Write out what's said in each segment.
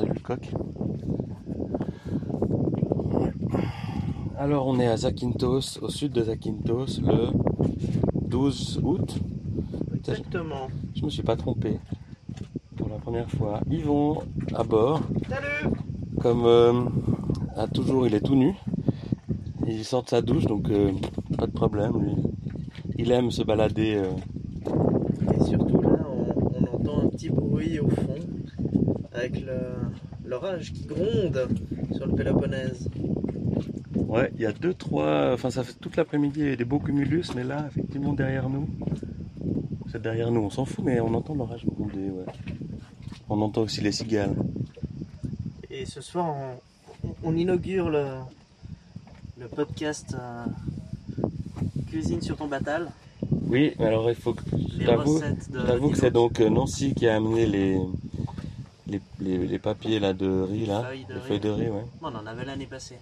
entendu le coq. Alors on est à Zakynthos, au sud de Zakynthos, le 12 août. Exactement. Je me suis pas trompé. Pour la première fois. Vont à bord. Salut Comme euh, à toujours, il est tout nu. Il sort de sa douche, donc euh, pas de problème. Lui. Il aime se balader. euh. Et surtout là, on, on entend un petit bruit au fond avec l'orage qui gronde sur le Péloponnèse. Ouais, il y a deux, trois. Enfin, ça fait toute l'après-midi il y a des beaux cumulus, mais là, effectivement, derrière nous. C'est derrière nous, on s'en fout, mais on entend l'orage gronder, ouais. On entend aussi les cigales. Et ce soir, on, on- on inaugure le, le podcast euh, Cuisine sur ton batal. Oui, mais alors il faut que. T'avoue que c'est donc euh, Nancy qui a amené les. Les, les- les papiers là de riz là, feuilles de les riz. feuilles de riz ouais. On en avait l'année passée.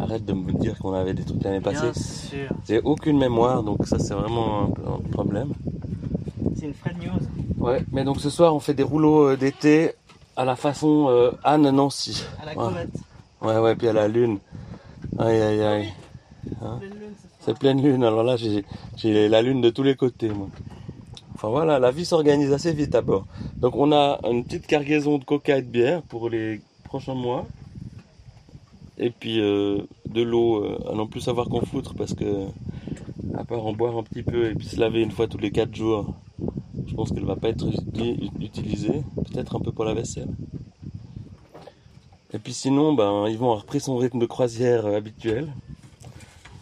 Arrête de me dire qu'on avait des trucs l'année passée. J'ai aucune mémoire donc ça c'est vraiment un, problème. C'est une Fred News Ouais, mais donc ce soir on fait des rouleaux euh, d'été à la façon euh, Anne Nancy. à la Ouais. crevette. Ouais, ouais, puis à la lune. Aïe, aïe, aïe. Hein ce soir. C'est pleine lune, alors là j'ai j'ai la lune de tous les côtés, moi. Enfin voilà, la vie s'organise assez vite à bord. Donc on a une petite cargaison de coca et de bière pour les prochains mois. Et puis euh, de l'eau euh, à non plus savoir qu'en foutre parce que à part en boire un petit peu et puis se laver une fois tous les 4 jours, je pense qu'elle va pas être uti- utilisée. Peut-être un peu pour la vaisselle. Et puis sinon, ben, ils vont repris son rythme de croisière euh, habituel.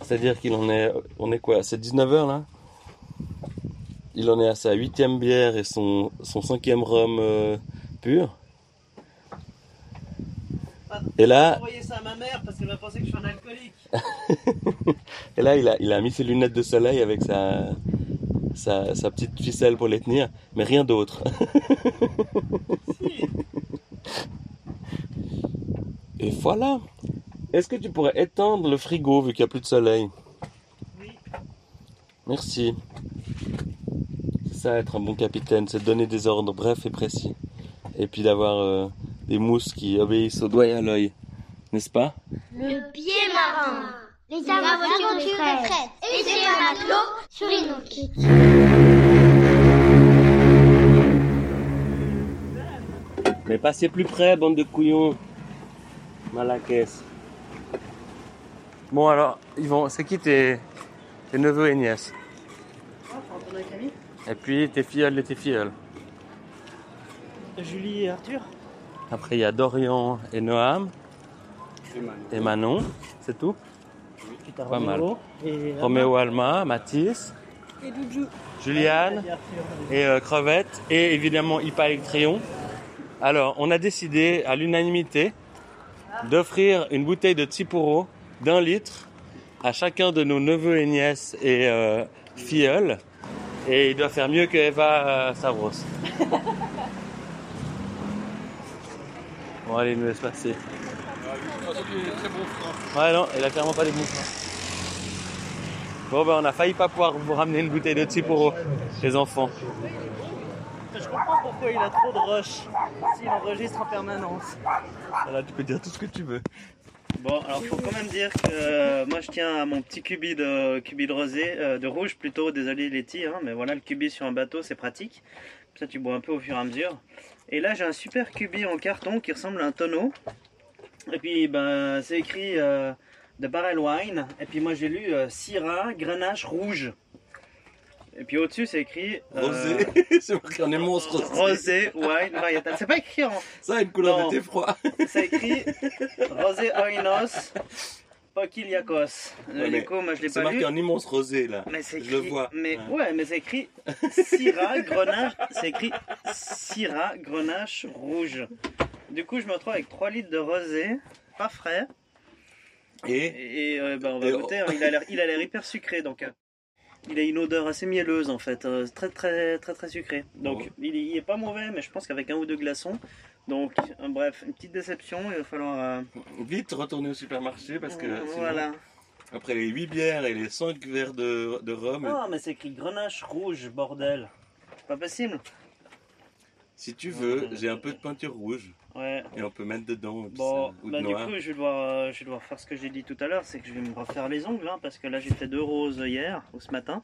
C'est-à-dire qu'il en est, on est quoi, c'est 19h là? Il en est à sa huitième bière et son, son cinquième rhum euh, pur. Et là, Envoyez ça à ma mère parce qu'elle va penser que je suis un alcoolique. et là il, a, il a mis ses lunettes de soleil avec sa, sa, sa petite ficelle pour les tenir, mais rien d'autre. Si. Et voilà. Est-ce que tu pourrais éteindre le frigo vu qu'il n'y a plus de soleil? Oui. Merci. Ça être un bon capitaine, c'est de donner des ordres brefs et précis. Et puis d'avoir euh, des mousses qui obéissent au doigt et à l'œil. N'est-ce pas? Le pied marin. Les aventures de Fred. Et des matelots sur autre. Mais passez plus près, bande de couillons. Malaquès. Bon alors, ils vont. C'est qui tes, tes neveux et nièces? Antonin Camille Et puis tes filleuls et tes filleuls. Julie et Arthur Après il y a Dorian et Noam et Manon. C'est tout t'as Pas Roméo Et Roméo Alma, Mathis, Et Doudou. Juliane Et Arthur. et euh, Crevette et évidemment Ipa Electrion. Alors, on a décidé à l'unanimité d'offrir une bouteille de Tsipuro d'un litre à chacun de nos neveux et nièces et euh, filleuls. Et il doit faire mieux que Eva euh, Savros. bon, allez, il nous laisse passer. Ouais, non, il a clairement pas des bons freins. Bon, ben, on a failli pas pouvoir vous ramener une bouteille de Tsipuro, les enfants. Je comprends pourquoi il a trop de rush s'il enregistre en permanence. Voilà, tu peux dire tout ce que tu veux. Bon, alors faut quand même dire que euh, moi je tiens à mon petit cubi de cubi de rosé, euh, de rouge plutôt. Désolé Letty, hein, mais voilà le cubi sur un bateau c'est pratique. Ça tu bois un peu au fur et à mesure. Et là j'ai un super cubi en carton qui ressemble à un tonneau. Et puis ben c'est écrit euh, de Barrel Wine. Et puis moi j'ai lu Syrah Grenache Rouge. Et puis au-dessus c'est écrit euh, Rosé, c'est marqué en immense rosé. Rosé Wine Varietal. C'est pas écrit en, Ça a une couleur d'été froid. c'est écrit Rosé Oinos Pokiliakos. Ouais, du coup, moi je l'ai C'est pas lu. marqué en immense rosé là. Mais c'est je le écrit. vois. Mais Ouais. ouais, mais c'est écrit Syrah Grenache. C'est écrit Syrah Grenache rouge. Du coup, je me retrouve avec 3 litres de rosé, pas frais. Et Et euh, bah, on va Et goûter. hein. Il a l'air, il a l'air hyper sucré, donc. Il a une odeur assez mielleuse en fait, euh, très très très très sucré. Donc il, il est pas mauvais, mais je pense qu'avec un ou deux glaçons. Donc euh, bref, une petite déception. Il va falloir. euh, vite retourner au supermarché parce que sinon, voilà. après les 8 bières et les 5 verres de, de rhum, Ah, mais c'est écrit Grenache rouge, bordel. C'est pas possible. Si tu veux, j'ai un peu de peinture rouge Ouais. et on peut mettre dedans. Bon, ou bah de du coup, je vais, devoir, euh, je vais devoir faire ce que j'ai dit tout à l'heure, c'est que je vais me refaire les ongles, hein, parce que là j'ai fait deux roses hier, ou ce matin,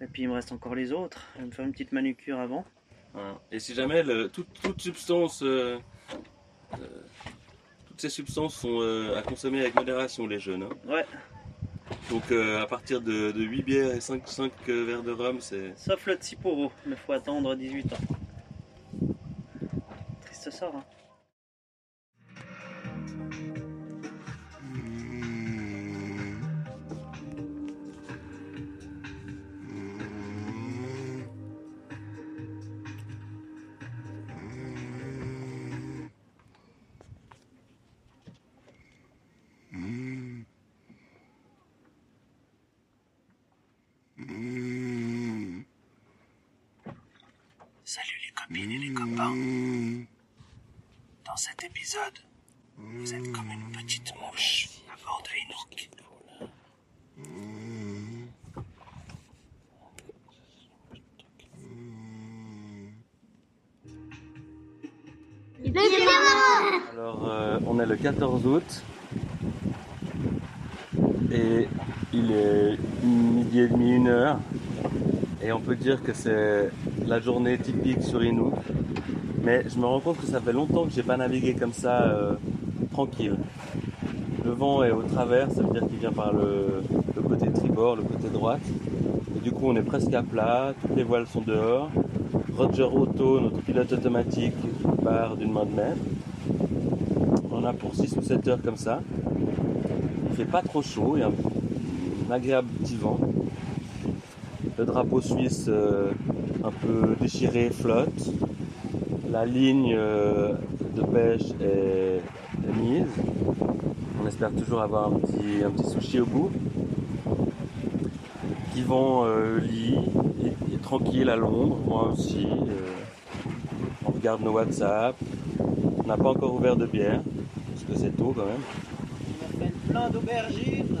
et puis il me reste encore les autres. Je vais me faire une petite manucure avant. Voilà. Et si jamais le- toute, toute substance, euh, euh, toutes ces substances sont euh, à consommer avec modération, les jeunes. hein. Ouais, Donc euh, à partir de, de 8 bières et 5, 5 verres de rhum, c'est. sauf le Tsiporo, mais faut attendre 18 ans. Triste sort, hein. Salut les copines et les copains. Dans cet épisode, vous êtes comme une petite mouche à bord de Témarin Alors euh, on est le 14 août et il est midi et demi, une heure. Et on peut dire que c'est la journée typique sur Inou. Mais je me rends compte que ça fait longtemps que j'ai pas navigué comme ça euh, tranquille. Le vent est au travers, ça veut dire qu'il vient par le, côté tribord, le côté droite. Et du coup on est presque à plat, toutes les voiles sont dehors. Roger Otto, notre pilote automatique, part d'une main de maître. On a pour 6 ou 7 heures comme ça. Il fait pas trop chaud, il y a un, un agréable petit vent. Le drapeau suisse euh, un peu déchiré flotte. La ligne euh, de pêche est, mise. On espère toujours avoir un petit, sushi au bout. Yvan euh, lit, est tranquille à Londres, moi aussi. euh, on regarde nos WhatsApp. On n'a pas encore ouvert de bière, parce que c'est tôt quand même. On a plein d'aubergines.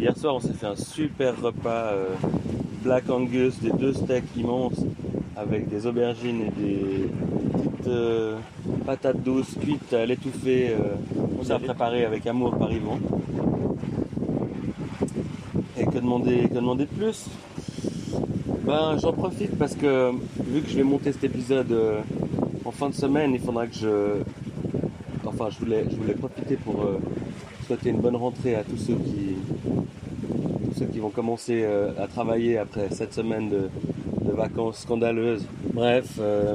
Hier soir, on s'est fait un super repas euh, Black Angus, des deux steaks immenses avec des aubergines et des petites euh, patates douces cuites à l'étouffée. euh, on s'est préparé avec amour par Yvon. Et que demander, que demander de plus? Ben, j'en profite parce que vu que je vais monter cet épisode euh, en fin de semaine, il faudra que je, enfin, je voulais, je voulais profiter pour souhaiter une bonne rentrée à tous ceux qui, ceux qui vont commencer à travailler après cette semaine de, vacances scandaleuses. Bref, euh,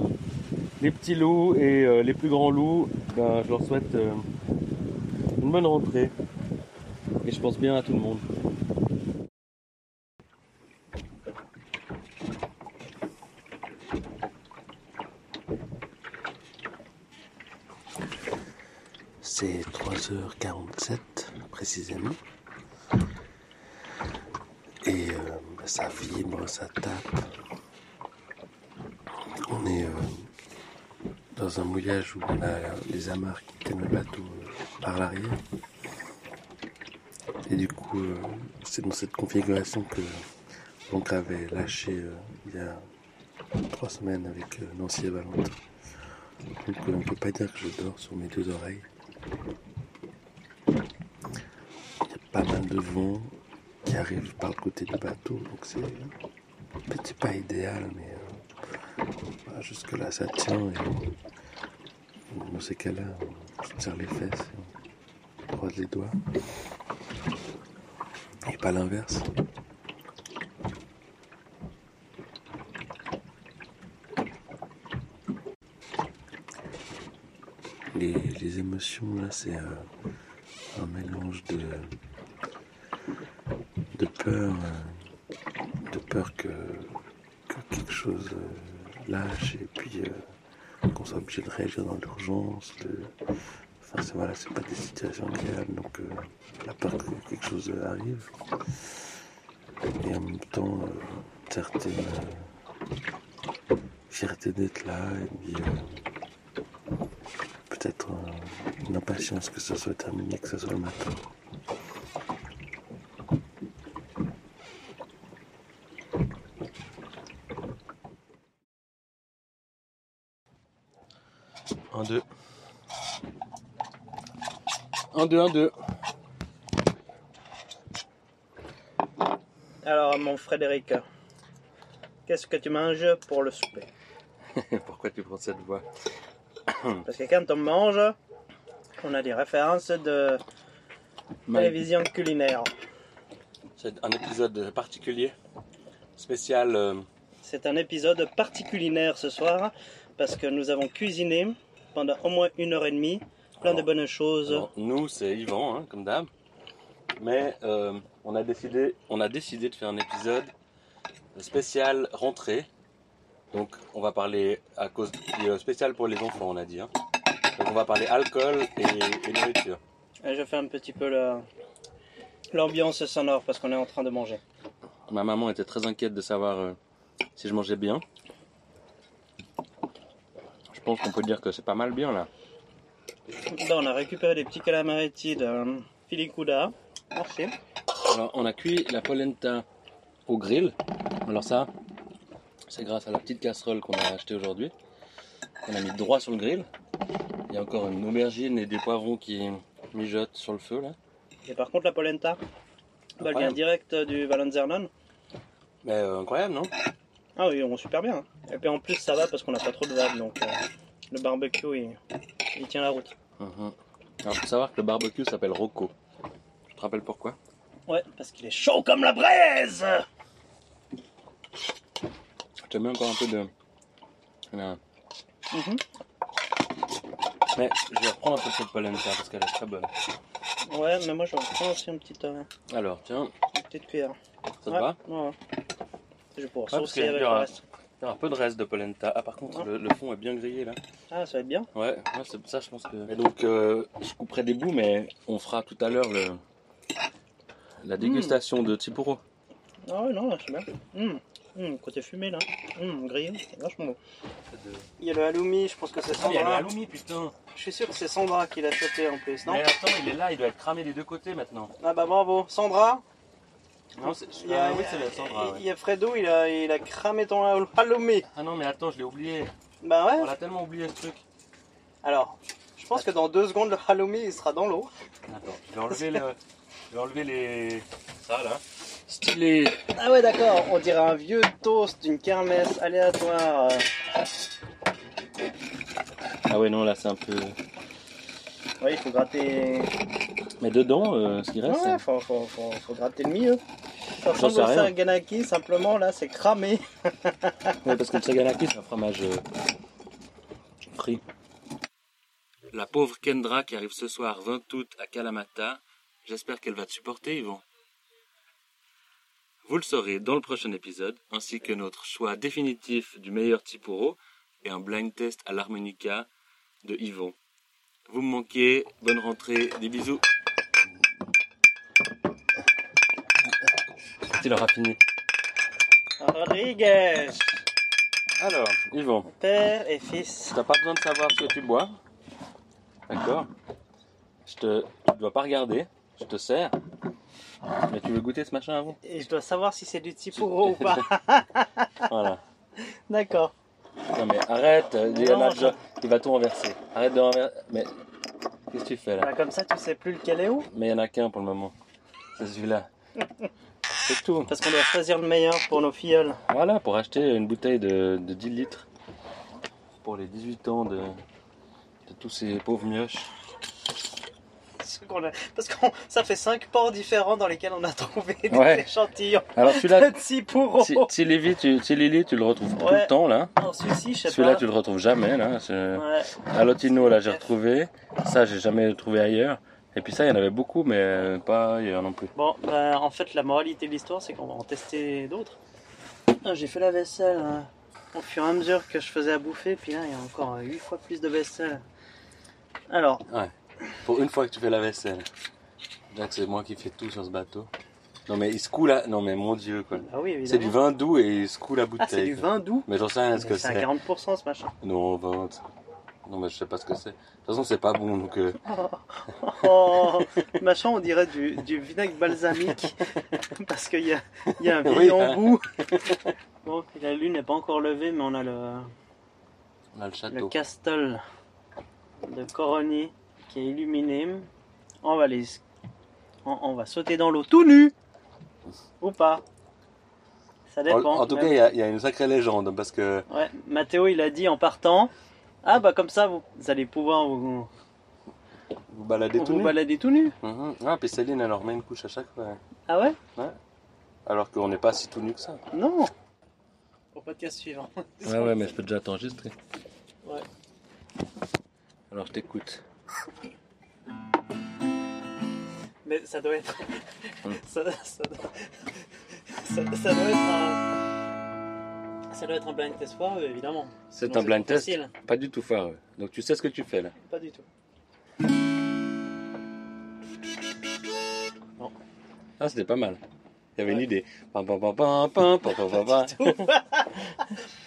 les petits loups et euh, les plus grands loups, ben, je leur souhaite euh, une bonne rentrée. Et je pense bien à tout le monde. C'est 3h47 précisément. Et ça vibre, ça tape. On est euh, dans un mouillage où on a les amarres qui tiennent le bateau euh, par l'arrière. Et du coup, euh, c'est dans cette configuration que l'oncle avait lâché euh, il y a trois semaines avec Nancy et Valentin. Donc on ne peut pas dire que je dors sur mes deux oreilles. Il y a pas mal de vent qui arrive par le côté du bateau, donc c'est c'est pas idéal, mais euh, voilà, jusque là ça tient. Et dans ces cas-là, on se serre les fesses, on croise les doigts. Et pas l'inverse. Les, les émotions, là, c'est euh, un mélange de, de peur, euh, de peur que, que quelque chose euh, lâche et puis qu'on soit obligé de réagir dans l'urgence. de- Enfin, c'est pas des situations agréables, donc euh, la peur que quelque chose arrive. Et en même temps, euh, certaine euh, fierté d'être là et puis, euh, peut-être une impatience que ça soit terminé, que ça soit le matin. Alors, mon Frédéric, qu'est-ce que tu manges pour le souper? Pourquoi tu prends cette voix? Parce que quand on mange, on a des références de télévision culinaire. C'est un épisode particulier, spécial. Euh, C'est un épisode particulier ce soir parce que nous avons cuisiné pendant au moins une heure et demie plein de bonnes choses. alors, nous, c'est Yvan, hein, comme d'hab. Mais euh, on, a décidé, on a décidé de faire un épisode spécial rentrée. Donc, on va parler à cause euh, spécial pour les enfants, on a dit. hein. Donc, on va parler alcool et, et nourriture. Et je fais un petit peu la- l'ambiance sonore parce qu'on est en train de manger. Ma maman était très inquiète de savoir euh, si je mangeais bien. Je pense qu'on peut dire que c'est pas mal bien là. Là, on a récupéré des petits calamaretti de Filicuda. Merci. Alors, on a cuit la polenta au grill. Alors ça, c'est grâce à la petite casserole qu'on a achetée aujourd'hui. On a mis droit sur le grill. Il y a encore une aubergine et des poivrons qui mijotent sur le feu là. Et par contre, la polenta, bah, elle vient direct du Valenzernon. Mais euh, incroyable, non? Ah oui, on super bien. hein. Et puis en plus, ça va parce qu'on n'a pas trop de vagues, donc euh, le barbecue, il, il tient la route. Mhm. Alors, faut savoir que le barbecue s'appelle Rocco. Je te rappelle pourquoi? Ouais, parce qu'il est chaud comme la braise te mets encore un peu de. Mhm. Mais je vais reprendre un peu de cette polenta parce qu'elle est très bonne. Ouais, mais moi je vais prendre aussi une petite, euh, Alors, tiens, une petite cuillère. ça te ouais, va? ouais. Je vais pouvoir Ouais, saucer avec le ra- reste. Il y a un peu de reste de polenta. Ah, par contre, le, le fond est bien grillé là. Ah, ça va être bien. Ouais, ouais c'est ça, je pense que. Et donc, euh, je couperai des bouts, mais on fera tout à l'heure le... la dégustation de Tipuro. Ah ouais, non, là, c'est bien. Hum, côté fumé là. Hum, grillé, c'est vachement bon. Il y a le halloumi, je pense que c'est Sandra. halloumi, putain. Je suis sûr que c'est Sandra qui l'a sauté en plus, non Mais attends, il est là, il doit être cramé des deux côtés maintenant. Ah bah bravo. Sandra Non, c'est. il y a, Ah, oui, c'est Sandra. il y a Fredo, il a, il a cramé ton halloumi. Ah non, mais attends, je l'ai oublié. Bah ouais. On a tellement oublié ce truc. Alors, je pense que dans deux secondes, le halloumi, il sera dans l'eau. Attends, je vais enlever le. Je vais enlever les. Ça là. Stylé. Ah ouais, d'accord. On dirait un vieux toast d'une kermesse aléatoire. Ah ouais, non, là c'est un peu. Ouais, il faut gratter. Mais dedans, euh, ce qui reste. Ouais, faut, faut, faut, faut gratter le milieu. Ressemble au saganaki, simplement là, c'est cramé. Ouais, parce que le saganaki, c'est un fromage euh, frit. La pauvre Kendra qui arrive ce soir 20 août à Kalamata, j'espère qu'elle va te supporter, Yvon. Vous le saurez dans le prochain épisode, ainsi que notre choix définitif du meilleur Tipuro et un blind test à l'harmonica de Yvon. Vous me manquez, bonne rentrée, des bisous. Il aura fini. Rodriguez, Alors, Yvon, père et fils. T'as pas besoin de savoir ce que tu bois. D'accord Je te. Tu dois pas regarder. Je te sers. Mais tu veux goûter ce machin avant Et je dois savoir si c'est du Tipuro ou pas. Voilà. D'accord. Non mais arrête, il y en a déjà. Il va tout renverser. Arrête de renverser. Mais. Qu'est-ce que tu fais là? Bah, comme ça, tu sais plus lequel est où. Mais il y en a qu'un pour le moment. C'est celui-là. C'est tout. Parce qu'on doit choisir le meilleur pour nos filleuls. Voilà, pour acheter une bouteille de, de 10 litres. Pour les 18 ans de, de tous ces pauvres mioches. A- Parce que ça fait 5 ports différents dans lesquels on a trouvé des Ouais. échantillons Alors celui-là, tu, tu le retrouves tout le temps là. Non, celui-ci, je sais Celui-là, pas. tu le retrouves jamais là. Ouais. Alotino, là, j'ai retrouvé. Ça, j'ai jamais trouvé ailleurs. Et puis ça, il y en avait beaucoup, mais euh, pas ailleurs non plus. Bon, bah, en fait, la moralité de l'histoire, c'est qu'on va en tester d'autres. Ah, J'ai fait la vaisselle hein, au fur et à mesure que je faisais à bouffer, puis là, il y a encore 8 fois plus de vaisselle. Alors, Pour une fois que tu fais la vaisselle. C'est moi qui fais tout sur ce bateau. Non mais il se coule là. Non mais mon dieu quoi. ah oui, évidemment. C'est du vin doux et il se coule la bouteille. Ah, c'est du vin doux Mais j'en sais rien ce que C'est à c'est. 40% ce machin. Non, 20. Non mais je sais pas ce que c'est. De toute façon, c'est pas bon donc. euh, Oh, machin, on dirait du, du vinaigre balsamique, parce qu'il y a, il y a un Oui, vieil hein. embout. Bon, la lune n'est pas encore levée, mais on a le, On a le le château. castle de Coroni qui est illuminé. On va les, on, on va sauter dans l'eau tout nu ou pas. Ça En, dépend. en tout cas, il y, a- il y a une sacrée légende parce que Ouais, Mathéo il a dit en partant Ah bah comme ça vous, vous allez pouvoir vous, vous baladez vous tout nu. balader tout nu. Mhm. Ah, puis Céline, elle leur met une couche à chaque fois. Ah ouais? Alors qu'on n'est pas si tout nu que ça. Non Au podcast suivant. Ouais, ouais, mais je peux déjà t'enregistrer. Ouais. Alors, je t'écoute. Mais ça doit être. Hum. ça, ça doit... ça, ça doit être un. Ça doit être un blind test foireux, évidemment. C'est un blind test facile. Pas du tout foireux. Donc tu sais ce que tu fais là Pas du tout. Non. Ah, c'était pas mal. Il y avait une idée. Pam, pam, pam, pam, pam, pam.